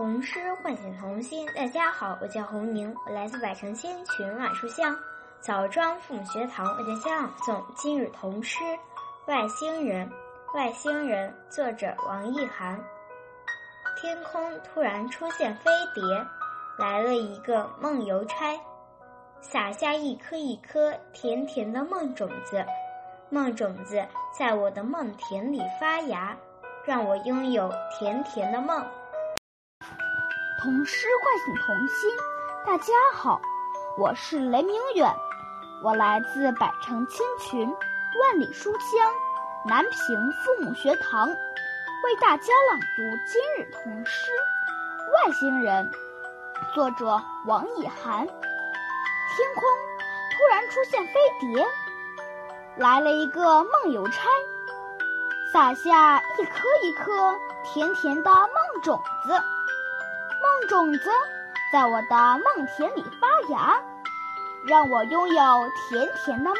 童诗唤醒童心。大家好，我叫洪宁，我来自百城千群万书香枣庄父母学堂，为大家朗诵今日童诗《外星人》。外星人，作者王奕涵。天空突然出现飞碟，来了一个梦邮差，撒下一颗一颗甜甜的梦种子。梦种子在我的梦田里发芽，让我拥有甜甜的梦。童诗唤醒童心，大家好，我是雷明远，我来自百城千群，万里书香南平父母学堂，为大家朗读今日童诗《外星人》，作者王奕涵。天空突然出现飞碟，来了一个梦邮差，撒下一颗一颗甜甜的梦种子。种子在我的梦田里发芽，让我拥有甜甜的梦。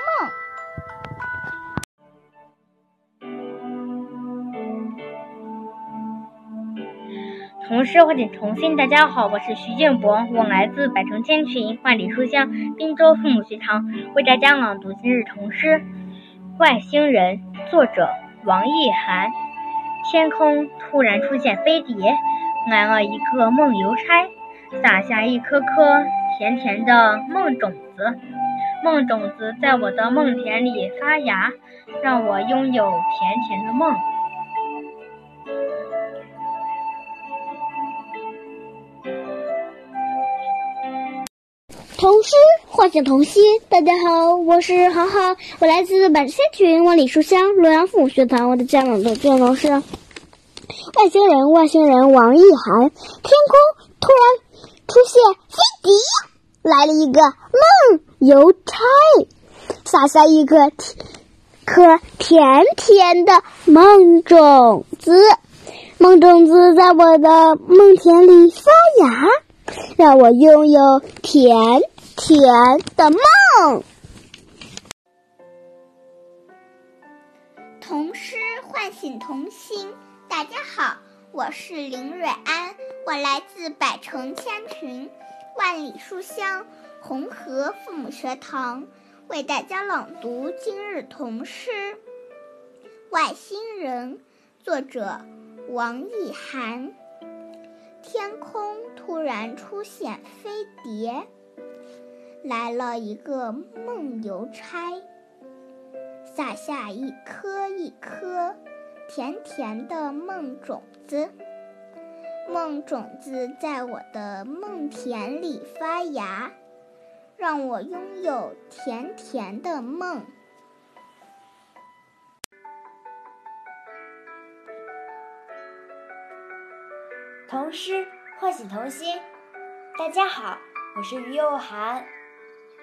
童诗唤醒童心，大家好，我是徐建博，我来自百城千群万里书香滨州父母学堂，为大家朗读今日童诗《外星人》，作者王奕涵。天空突然出现飞碟。来了一个梦邮差，撒下一颗颗甜甜的梦种子。梦种子在我的梦田里发芽，让我拥有甜甜的梦。童诗唤醒童心，大家好，我是航航，我来自百仙群万里书香洛阳父母学堂，我的家长的卷老师。外星人，外星人，王一涵。天空突然出现飞碟，来了一个梦邮差，撒下一个甜颗甜甜的梦种子。梦种子在我的梦田里发芽，让我拥有甜甜的梦。童诗唤醒童心。大家好，我是林蕊安，我来自百城千群，万里书香红河父母学堂，为大家朗读今日童诗《外星人》，作者王奕涵。天空突然出现飞碟，来了一个梦邮差，撒下一颗一颗。甜甜的梦种子，梦种子在我的梦田里发芽，让我拥有甜甜的梦。童诗唤醒童心，大家好，我是于幼涵，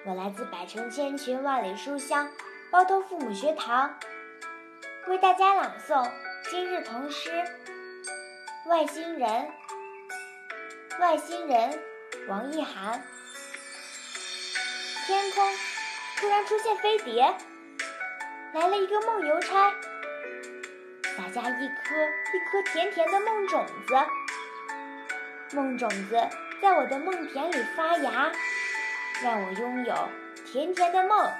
我来自百城千群万里书香包头父母学堂。为大家朗诵今日童诗《外星人》。外星人，王奕涵。天空突然出现飞碟，来了一个梦邮差，撒下一颗一颗甜甜的梦种子。梦种子在我的梦田里发芽，让我拥有甜甜的梦。